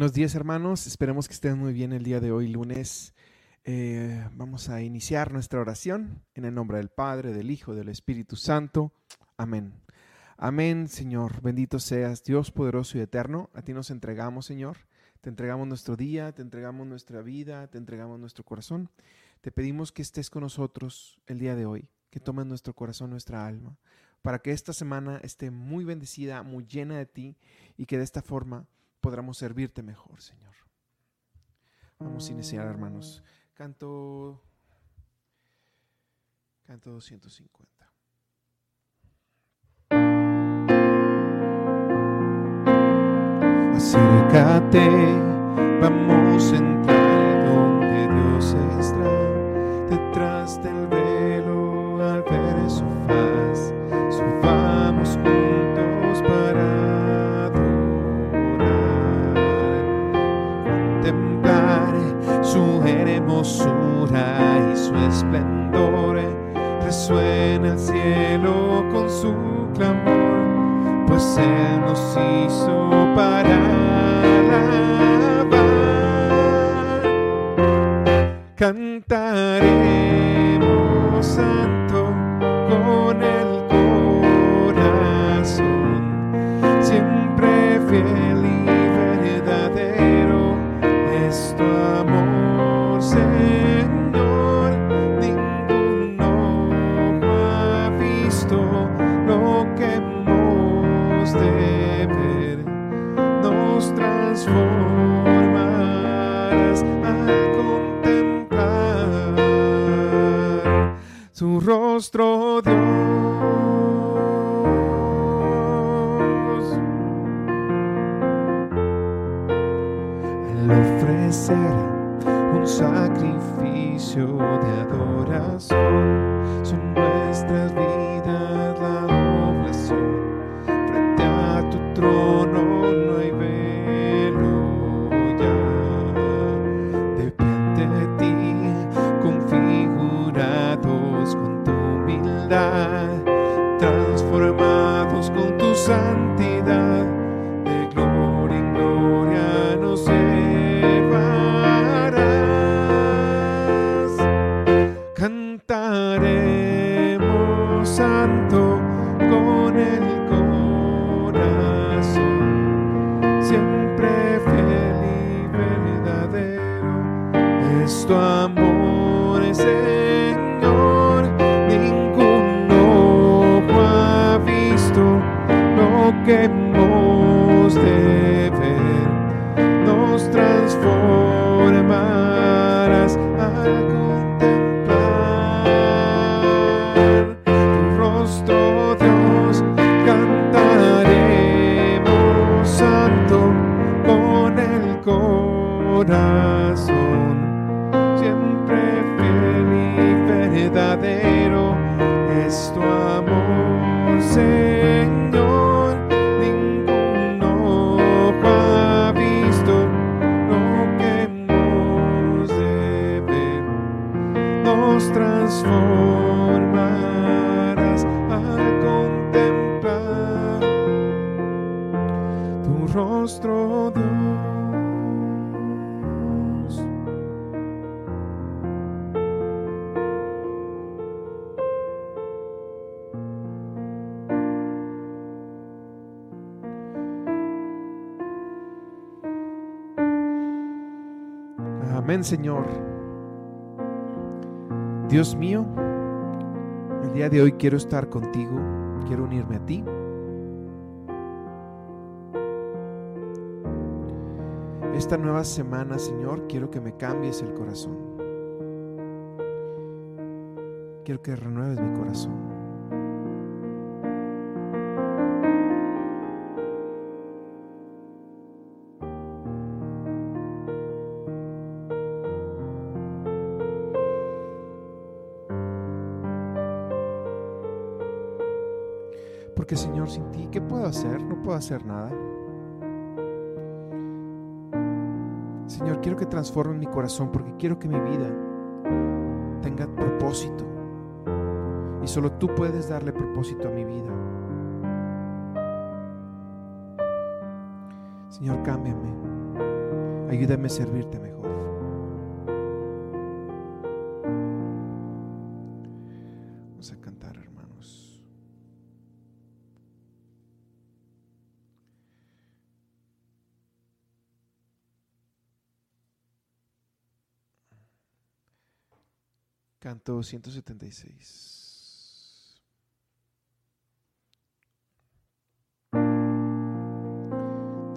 Buenos días hermanos, esperemos que estén muy bien el día de hoy, lunes. Eh, vamos a iniciar nuestra oración en el nombre del Padre, del Hijo, del Espíritu Santo. Amén. Amén, Señor. Bendito seas, Dios poderoso y eterno. A ti nos entregamos, Señor. Te entregamos nuestro día, te entregamos nuestra vida, te entregamos nuestro corazón. Te pedimos que estés con nosotros el día de hoy, que tomes nuestro corazón, nuestra alma, para que esta semana esté muy bendecida, muy llena de ti y que de esta forma podamos servirte mejor, Señor. Vamos a iniciar, hermanos. Canto, canto 250. Acércate, vamos a entrar donde Dios está, detrás esplendor. Resuena el cielo con su clamor, pues Él nos hizo para alabar. Cantaremos transformarás al contemplar tu rostro, Dios. Amén, Señor. Dios mío, el día de hoy quiero estar contigo, quiero unirme a ti. Esta nueva semana, Señor, quiero que me cambies el corazón. Quiero que renueves mi corazón. Señor, sin ti, ¿qué puedo hacer? No puedo hacer nada. Señor, quiero que transformes mi corazón porque quiero que mi vida tenga propósito. Y solo tú puedes darle propósito a mi vida. Señor, cámbiame. Ayúdame a servirte. 276.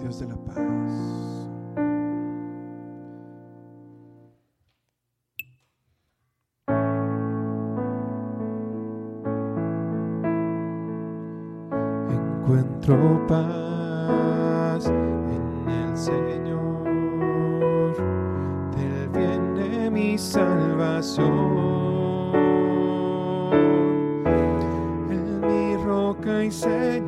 Dios de la paz. Encuentro paz en el Señor, del viene mi salvación. said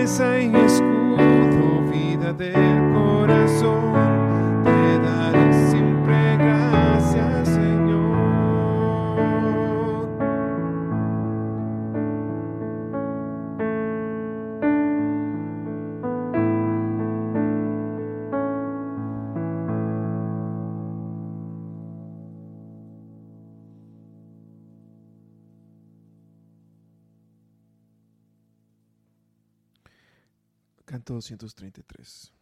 fortaleza y escudo, vida del corazón. Canto 233.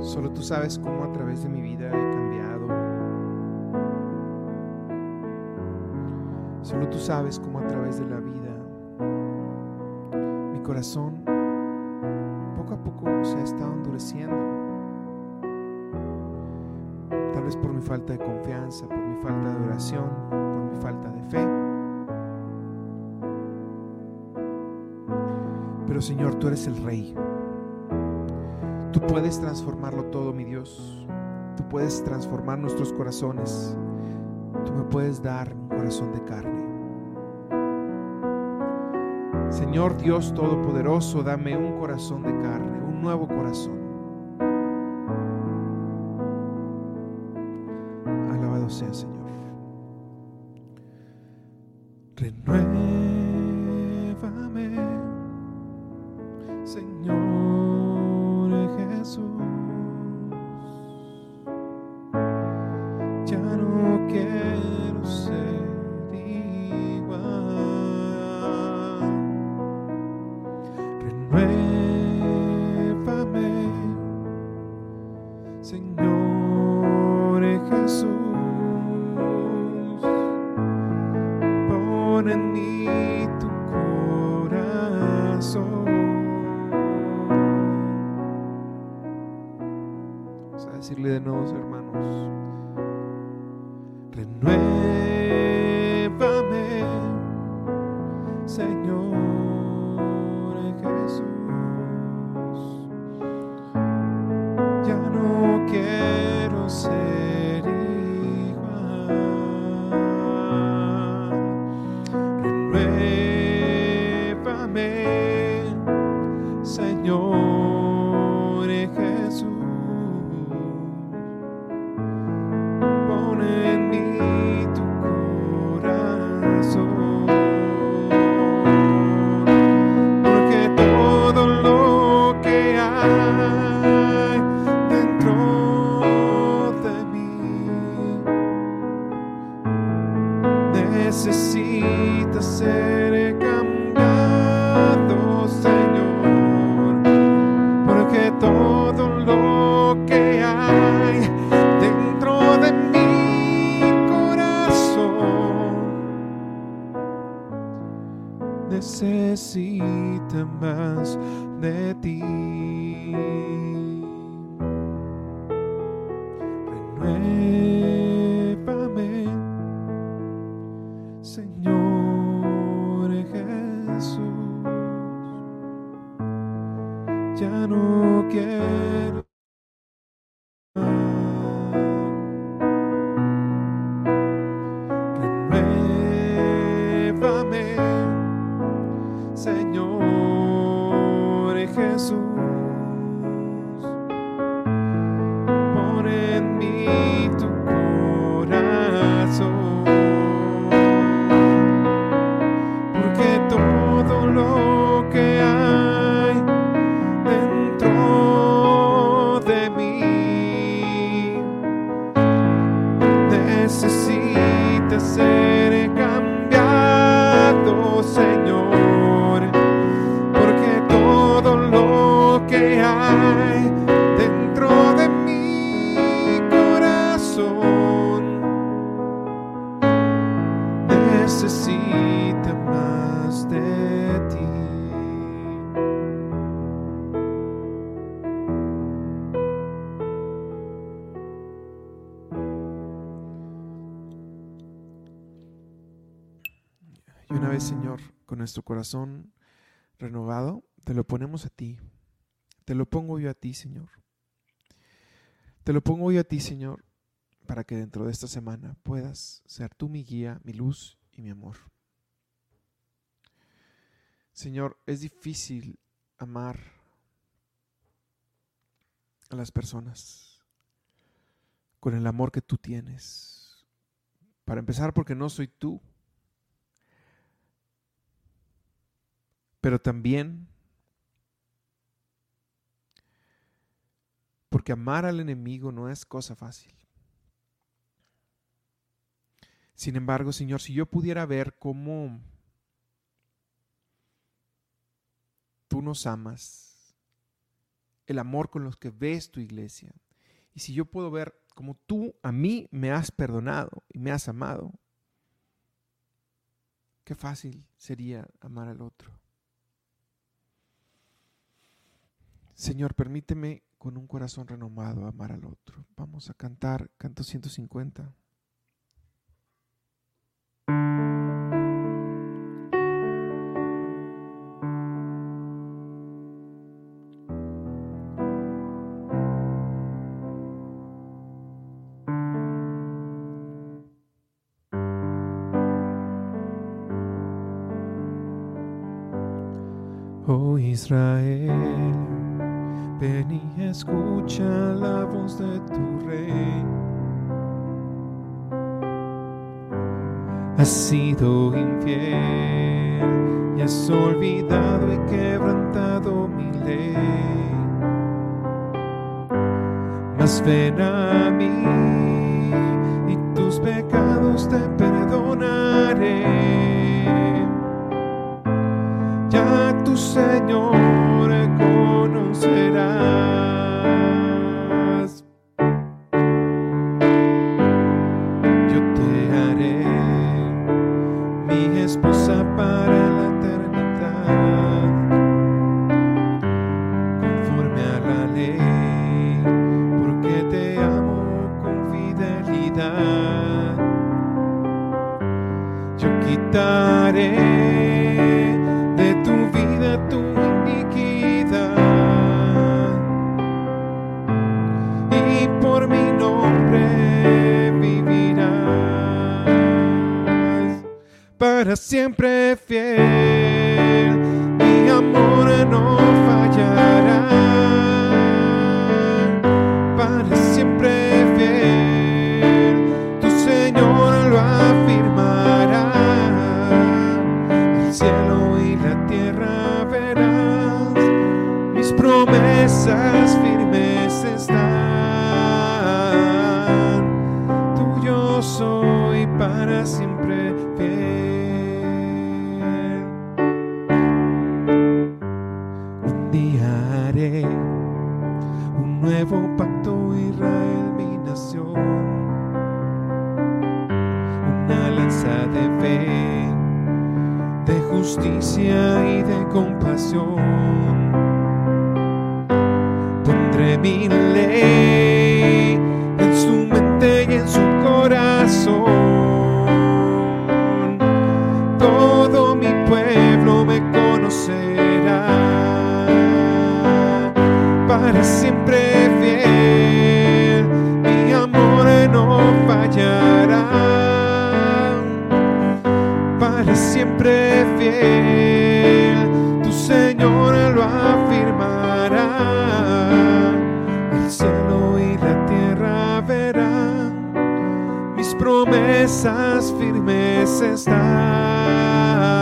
Solo tú sabes cómo a través de mi vida he cambiado. Solo tú sabes cómo a través de la vida mi corazón poco a poco se ha estado endureciendo. Tal vez por mi falta de confianza, por mi falta de oración, por mi falta de fe. Pero Señor, tú eres el Rey puedes transformarlo todo, mi Dios. Tú puedes transformar nuestros corazones. Tú me puedes dar un corazón de carne. Señor Dios Todopoderoso, dame un corazón de carne, un nuevo corazón. Alabado sea, Señor. Renuévame, Señor. Jesús. Señor Jesús. Ya no quiero necesita más de ti. Y una vez, Señor, con nuestro corazón renovado, te lo ponemos a ti. Te lo pongo yo a ti, Señor. Te lo pongo yo a ti, Señor, para que dentro de esta semana puedas ser tú mi guía, mi luz mi amor. Señor, es difícil amar a las personas con el amor que tú tienes. Para empezar, porque no soy tú, pero también porque amar al enemigo no es cosa fácil. Sin embargo, Señor, si yo pudiera ver cómo tú nos amas, el amor con los que ves tu iglesia, y si yo puedo ver cómo tú a mí me has perdonado y me has amado, qué fácil sería amar al otro. Señor, permíteme con un corazón renomado amar al otro. Vamos a cantar canto 150. Escucha la voz de tu rey. Has sido infiel y has olvidado y quebrantado mi ley. Mas ven a mí y tus pecados te perdonaré. Ya tu Señor conocerás. Para siempre fiel. Mi amor no fallará. Para siempre fiel, tu Señor lo afirmará. El cielo y la tierra verás, mis promesas firmes nuevo pacto, Israel, mi nación. Una lanza de fe, de justicia y de compasión. Pondré mi ley firmes están.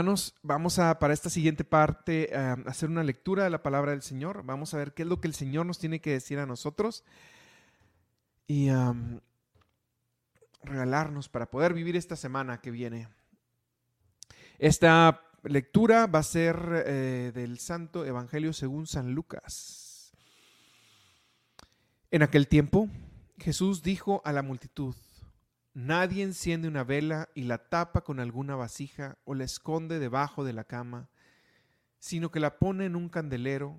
Hermanos, vamos a para esta siguiente parte a hacer una lectura de la palabra del Señor. Vamos a ver qué es lo que el Señor nos tiene que decir a nosotros y am, regalarnos para poder vivir esta semana que viene. Esta lectura va a ser eh, del Santo Evangelio según San Lucas. En aquel tiempo, Jesús dijo a la multitud, Nadie enciende una vela y la tapa con alguna vasija o la esconde debajo de la cama, sino que la pone en un candelero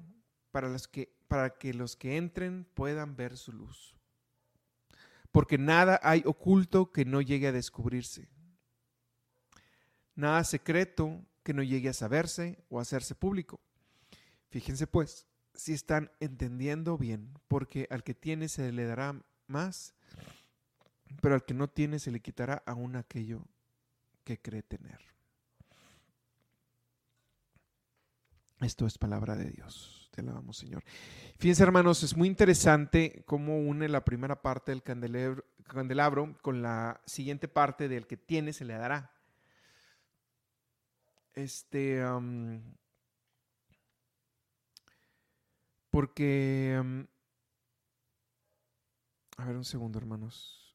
para, que, para que los que entren puedan ver su luz. Porque nada hay oculto que no llegue a descubrirse, nada secreto que no llegue a saberse o a hacerse público. Fíjense pues, si están entendiendo bien, porque al que tiene se le dará más, pero al que no tiene se le quitará aún aquello que cree tener. Esto es palabra de Dios. Te alabamos, Señor. Fíjense, hermanos, es muy interesante cómo une la primera parte del candelabro, con la siguiente parte del que tiene se le dará. Este, porque, a ver un segundo, hermanos.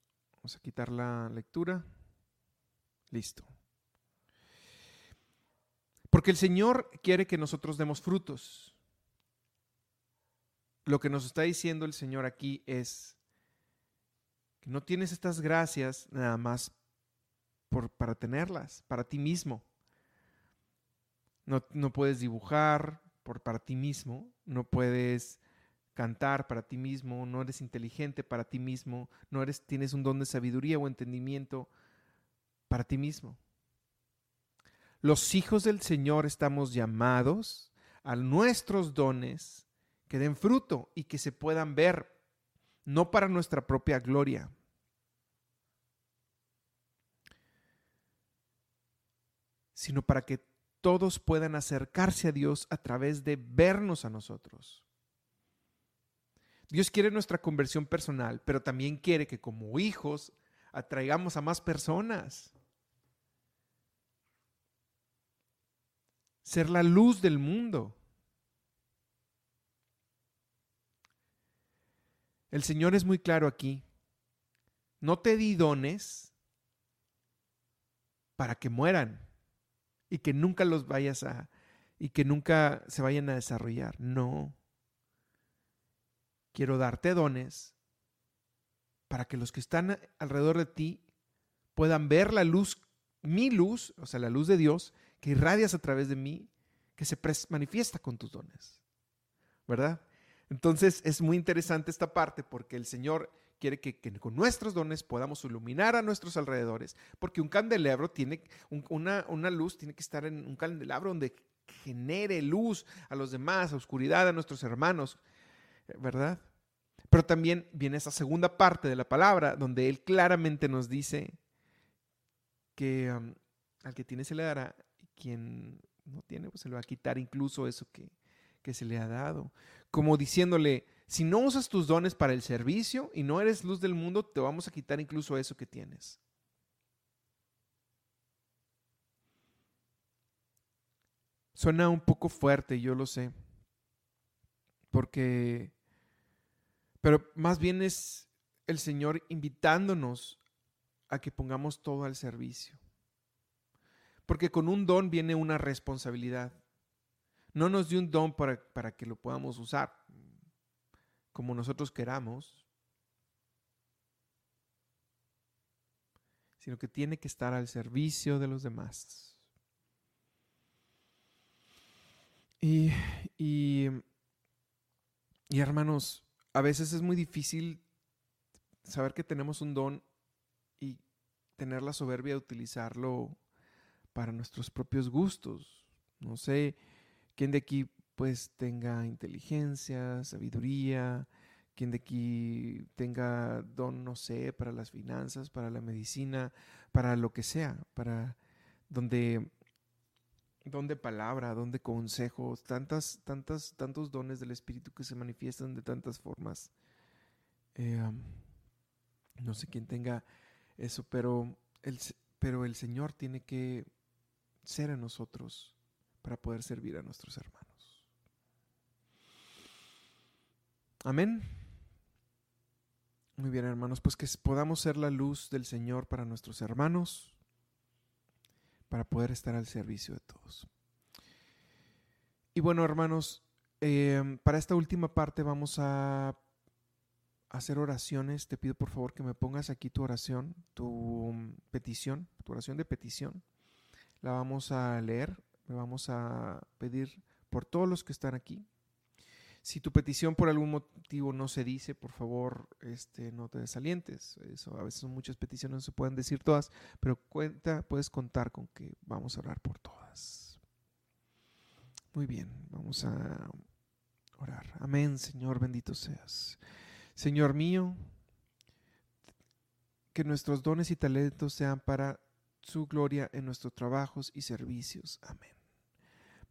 Vamos a quitar la lectura. Listo. Porque el Señor quiere que nosotros demos frutos. Lo que nos está diciendo el Señor aquí es que no tienes estas gracias nada más por, para tenerlas, para ti mismo. No, no puedes dibujar por, para ti mismo, no puedes cantar para ti mismo, no eres inteligente para ti mismo, no eres, tienes un don de sabiduría o entendimiento para ti mismo. Los hijos del Señor estamos llamados a nuestros dones que den fruto y que se puedan ver, no para nuestra propia gloria. sino para que todos puedan acercarse a Dios a través de vernos a nosotros. Dios quiere nuestra conversión personal, pero también quiere que como hijos atraigamos a más personas. ser la luz del mundo. El Señor es muy claro aquí. No te di dones para que mueran y que nunca los vayas a y que nunca se vayan a desarrollar. No. Quiero darte dones para que los que están alrededor de ti puedan ver la luz, mi luz, o sea, la luz de Dios, que irradias a través de mí, que se manifiesta con tus dones. ¿Verdad? Entonces es muy interesante esta parte porque el Señor quiere que, con nuestros dones podamos iluminar a nuestros alrededores, porque un candelabro tiene, una, una, luz tiene que estar en un candelabro donde genere luz a los demás, a oscuridad a nuestros hermanos, ¿verdad? Pero también viene esa segunda parte de la palabra donde Él claramente nos dice que um, al que tiene se le dará quien no tiene, pues se le va a quitar incluso eso que, que se le ha dado. Como diciéndole, si no usas tus dones para el servicio y no eres luz del mundo, te vamos a quitar incluso eso que tienes. Suena un poco fuerte, yo lo sé. Porque, pero más bien es el Señor invitándonos a que pongamos todo al servicio. Porque con un don viene una responsabilidad. No nos dio un don para, para que lo podamos usar como nosotros queramos, sino que tiene que estar al servicio de los demás. Y, y, y, hermanos, a veces es muy difícil saber que tenemos un don y tener la soberbia de utilizarlo para nuestros propios gustos. No sé quién de aquí pues tenga inteligencia, sabiduría, quién de aquí tenga don, no sé, para las finanzas, para la medicina, para lo que sea, para donde donde palabra, donde consejos, tantas, tantas, tantos dones del Espíritu que se manifiestan de tantas formas. Eh, no sé quién tenga eso, pero el, pero el Señor tiene que ser en nosotros para poder servir a nuestros hermanos. Amén. Muy bien, hermanos, pues que podamos ser la luz del Señor para nuestros hermanos, para poder estar al servicio de todos. Y bueno, hermanos, em, para esta última parte vamos a hacer oraciones. Te pido por favor que me pongas aquí tu oración, tu petición, tu oración de petición la vamos a leer, le vamos a pedir por todos los que están aquí. Si tu petición por algún motivo no se dice, por favor, este, no te desalientes. Eso, a veces son muchas peticiones, no se pueden decir todas, pero cuenta, puedes contar con que vamos a orar por todas. Muy bien, vamos a orar. Amén, Señor, bendito seas. Señor mío, que nuestros dones y talentos sean para su gloria en nuestros trabajos y servicios. Amén.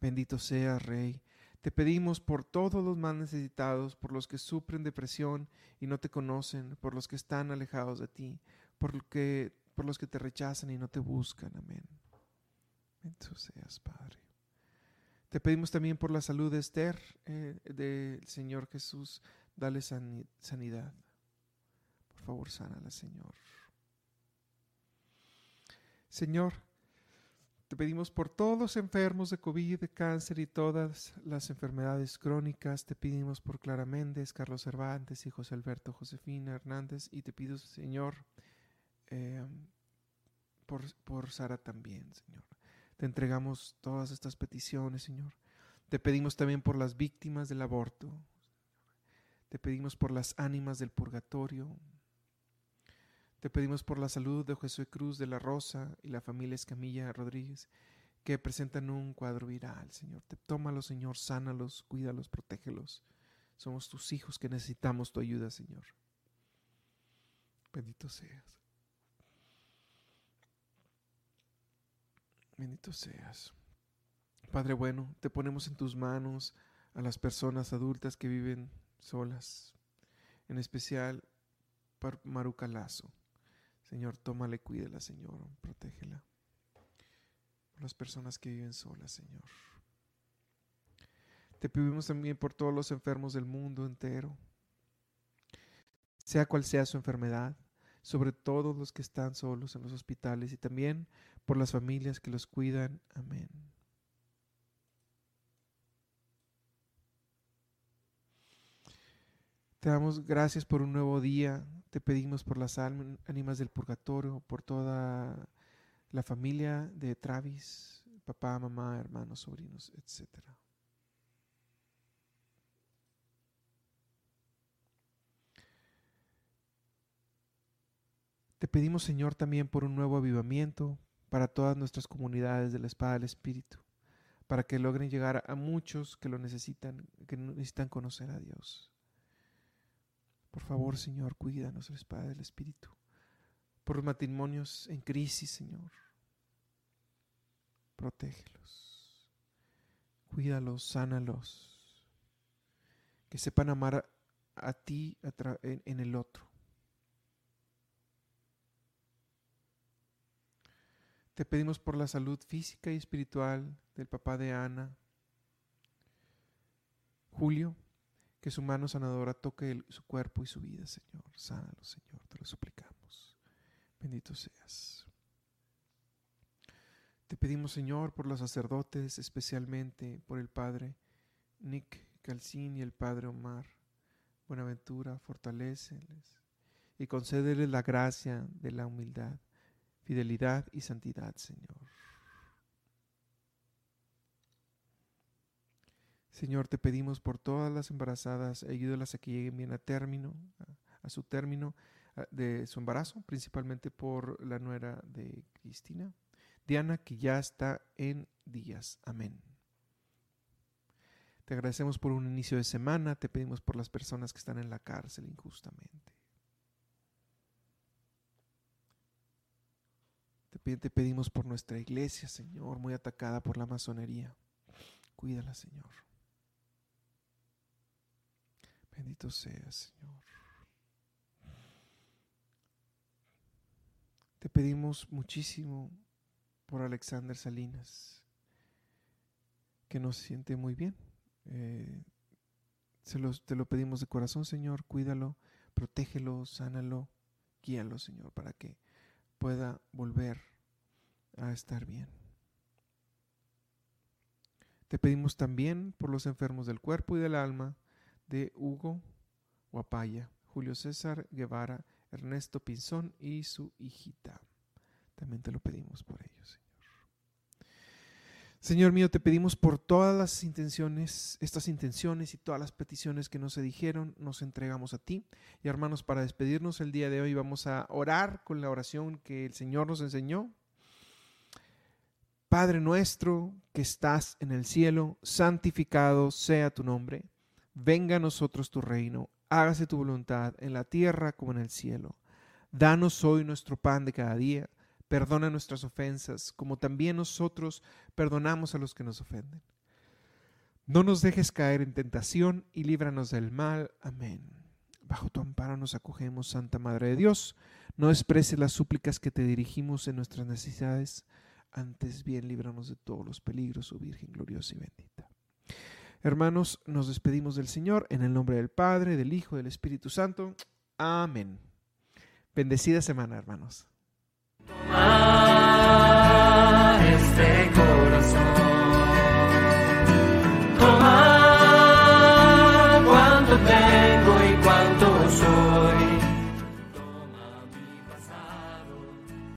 Bendito sea, Rey. Te pedimos por todos los más necesitados, por los que sufren depresión y no te conocen, por los que están alejados de ti, por, los que te rechazan y no te buscan. Amén. Bendito seas, Padre. Te pedimos también por la salud de Esther, eh, del Señor Jesús. Dale sanidad. Por favor, sánala, Señor. Señor, te pedimos por todos los enfermos de COVID, de cáncer y todas las enfermedades crónicas. Te pedimos por Clara Méndez, Carlos Cervantes y José Alberto Josefina Hernández. Y te pido, Señor, eh, por, por Sara también, Señor. Te entregamos todas estas peticiones, Señor. Te pedimos también por las víctimas del aborto. Te pedimos por las ánimas del purgatorio. Te pedimos por la salud de Jesús Cruz de la Rosa y la familia Escamilla Rodríguez, que presentan un cuadro viral, Señor. Te Señor, sánalos, cuídalos, protégelos. Somos tus hijos que necesitamos tu ayuda, Señor. Bendito seas. Bendito seas. Padre bueno, te ponemos en tus manos a las personas adultas que viven solas, en especial para Maruca Lazo. Señor, tómale, cuídela, Señor, protégela. Por las personas que viven solas, Señor. Te pedimos también por todos los enfermos del mundo entero, sea cual sea su enfermedad, sobre todos los que están solos en los hospitales y también por las familias que los cuidan. Amén. Te damos gracias por un nuevo día. Te pedimos por las ánimas del purgatorio, por toda la familia de Travis, papá, mamá, hermanos, sobrinos, etcétera. Te pedimos, Señor, también por un nuevo avivamiento para todas nuestras comunidades de la espada del Espíritu, para que logren llegar a muchos que lo necesitan, que necesitan conocer a Dios. Por favor, Señor, cuida nuestra espada del Espíritu. Por los matrimonios en crisis, Señor. Protégelos. Cuídalos, sánalos. Que sepan amar a, ti en el otro. Te pedimos por la salud física y espiritual del papá de Ana, Julio, que su mano sanadora toque su cuerpo y su vida, Señor. Sánalo, Señor, te lo suplicamos. Bendito seas. Te pedimos, Señor, por los sacerdotes, especialmente por el Padre Nick Calcín y el Padre Omar. Buenaventura, fortaléceles y concédeles la gracia de la humildad fidelidad y santidad, Señor. Señor, te pedimos por todas las embarazadas, ayúdalas a que lleguen bien a término, a, su término de su embarazo, principalmente por la nuera de Cristina. Diana, que ya está en días. Amén. Te agradecemos por un inicio de semana, te pedimos por las personas que están en la cárcel injustamente. Te pedimos por nuestra iglesia, Señor, muy atacada por la masonería. Cuídala, Señor. Bendito sea, Señor. Te pedimos muchísimo por Alexander Salinas, que nos siente muy bien. Eh, se te lo pedimos de corazón, Señor. Cuídalo, protégelo, sánalo, guíalo, Señor, para que pueda volver a estar bien. Te pedimos también por los enfermos del cuerpo y del alma de Hugo Guapaya, Julio César Guevara, Ernesto Pinzón y su hijita. También te lo pedimos por ellos, Señor. Señor mío, te pedimos por todas las intenciones, estas intenciones y todas las peticiones que nos se dijeron, nos entregamos a ti. Y hermanos, para despedirnos el día de hoy vamos a orar con la oración que el Señor nos enseñó Padre nuestro que estás en el cielo, santificado sea tu nombre. Venga a nosotros tu reino, hágase tu voluntad en la tierra como en el cielo. Danos hoy nuestro pan de cada día, perdona nuestras ofensas, como también nosotros perdonamos a los que nos ofenden. No nos dejes caer en tentación y líbranos del mal. Amén. Bajo tu amparo nos acogemos, Santa Madre de Dios. No exprese las súplicas que te dirigimos en nuestras necesidades antes bien líbranos de todos los peligros, oh Virgen gloriosa y bendita. Hermanos, nos despedimos del Señor en el nombre del Padre, del Hijo, del Espíritu Santo. Amén. Bendecida semana, hermanos. este